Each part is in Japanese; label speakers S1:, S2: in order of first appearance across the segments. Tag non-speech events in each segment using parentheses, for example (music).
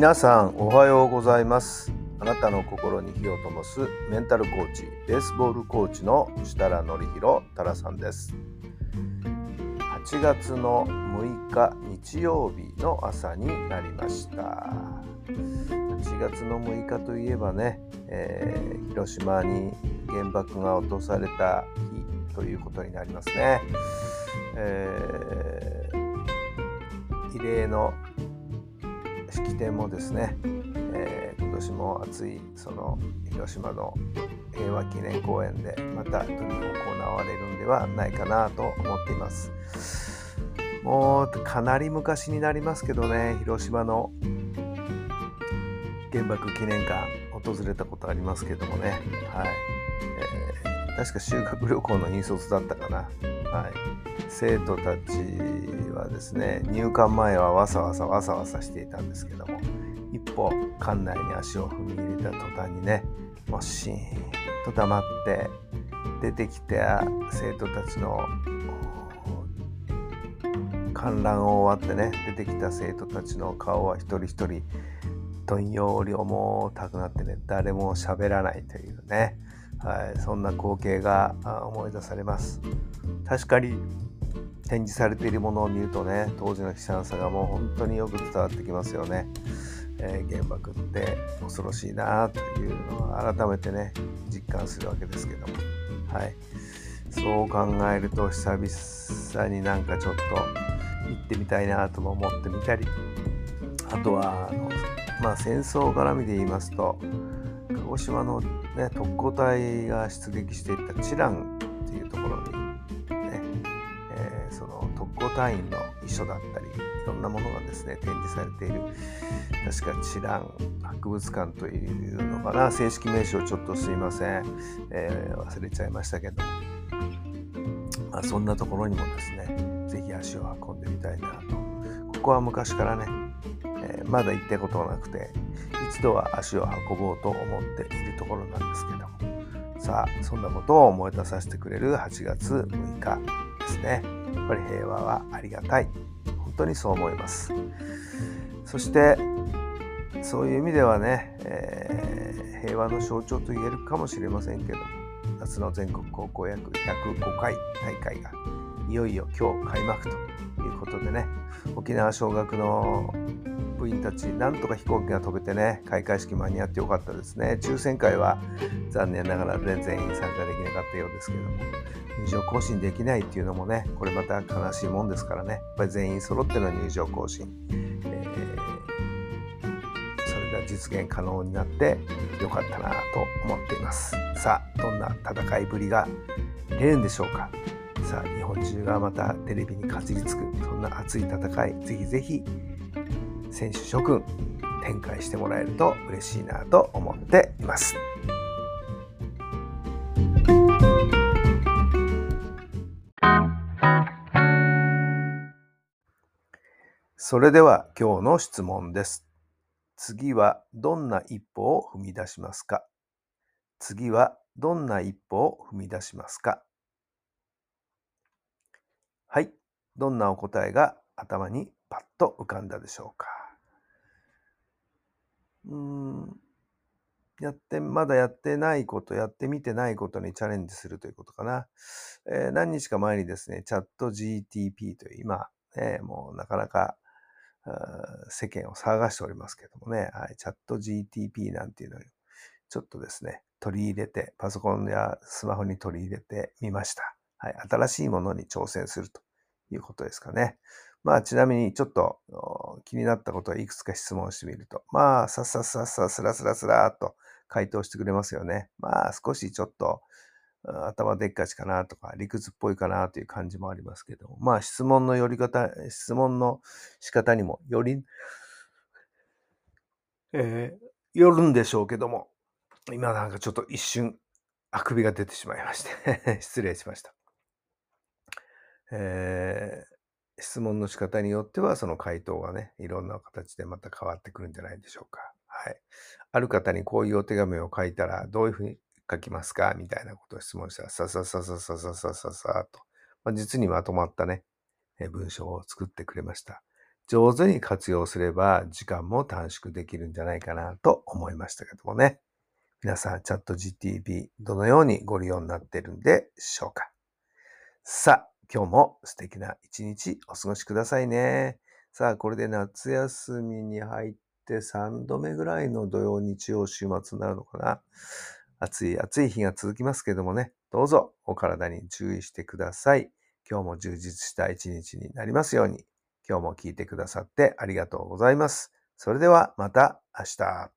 S1: 皆さんおはようございます。あなたの心に火を灯すメンタルコーチベースボールコーチの設楽範弘太良さんです。8月の6日日曜日の朝になりました。8月の6日といえばね、えー広島に原爆が落とされた日ということになりますね、えー慰霊の式典もですね、えー今年も暑いその広島の平和記念公園でまた取り行われるんではないかなと思っています。もうかなり昔になりますけどね広島の原爆記念館訪れたことありますけどもね。はい、えー確か修学旅行の引率だったかな。はい。生徒たちはですね入館前はわさわさわさわさしていたんですけども一歩館内に足を踏み入れた途端にねもうシーンと黙って出てきた生徒たちの観覧を終わってね出てきた生徒たちの顔は一人一人どんより重たくなってね誰も喋らないというね、はい、そんな光景が思い出されます。確かに展示されているものを見るとね当時の悲惨さがもう本当によく伝わってきますよね、えー原爆って恐ろしいなというのを改めてね実感するわけですけども。はい。そう考えると久々になんかちょっと行ってみたいなとも思ってみたりあとはあの、まあ、戦争絡みで言いますと鹿児島の、ね、特攻隊が出撃していったチランっていうところに、の特攻隊員の遺書だったりいろんなものがですね展示されている確かチラン博物館というのかな正式名称ちょっとすいません、えー忘れちゃいましたけど、まあ、そんなところにもですねぜひ足を運んでみたいなと。ここは昔からね、えーまだ行ったことがなくて一度は足を運ぼうと思っているところなんですけども。さあそんなことを思い出させてくれる8月6日ですね。やっぱり平和はありがたい。本当にそう思います。そしてそういう意味ではね、えー平和の象徴と言えるかもしれませんけども夏の全国高校野球105回大会がいよいよ今日開幕ということでね沖縄尚学の部員たちなんとか飛行機が飛べてね開会式間に合ってよかったですね。抽選会は残念ながら全員参加できなかったようですけども。入場行進できないっていうのもねこれまた悲しいもんですからね。やっぱり全員揃っての入場行進、えーそれが実現可能になってよかったなと思っています。さあどんな戦いぶりが見れるんでしょうか。さあ日本中がまたテレビにかじりつくそんな熱い戦いぜひぜひ選手諸君展開してもらえると嬉しいなと思っています。それでは今日の質問です次はどんな一歩を踏み出しますか？次はどんな一歩を踏み出しますか？はい。どんなお答えが頭にパッと浮かんだでしょうか？うん。やって、まだやってないこと、やってみてないことにチャレンジするということかな。えー何日か前にですね、チャット GTP という今、ね、もうなかなか世間を騒がしておりますけどもね、はい、チャット GTP なんていうのをちょっとですね、取り入れて、パソコンやスマホに取り入れてみました。はい、新しいものに挑戦するということですかね。まあ、ちなみにちょっと気になったことはいくつか質問してみると、まあ、さっさっさっさ、スラスラスラっと回答してくれますよね。まあ、少しちょっと頭でっかちかなとか、理屈っぽいかなという感じもありますけど、まあ、質問の寄り方、質問の仕方にもより、えー、寄るんでしょうけども、今なんかちょっと一瞬、あくびが出てしまいまして (laughs) 失礼しました。えー、質問の仕方によっては、その回答がね、いろんな形でまた変わってくるんじゃないでしょうか。はい。ある方にこういうお手紙を書いたら、どういうふうに書きますか？みたいなことを質問したら、さささささささささと、まあ、実にまとまったね、文章を作ってくれました。上手に活用すれば時間も短縮できるんじゃないかなと思いましたけどもね。皆さん、チャット GTP どのようにご利用になっているんでしょうか？さあ、今日も素敵な一日お過ごしくださいね。さあ、これで夏休みに入って3度目ぐらいの土曜日曜週末になるのかな？暑い暑い日が続きますけどもね、どうぞお体に注意してください。今日も充実した一日になりますように。今日も聞いてくださってありがとうございます。それではまた明日。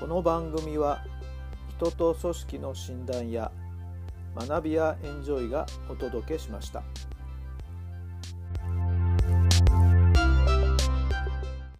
S2: この番組は人と組織の診断や学びやエンジョイがお届けしました。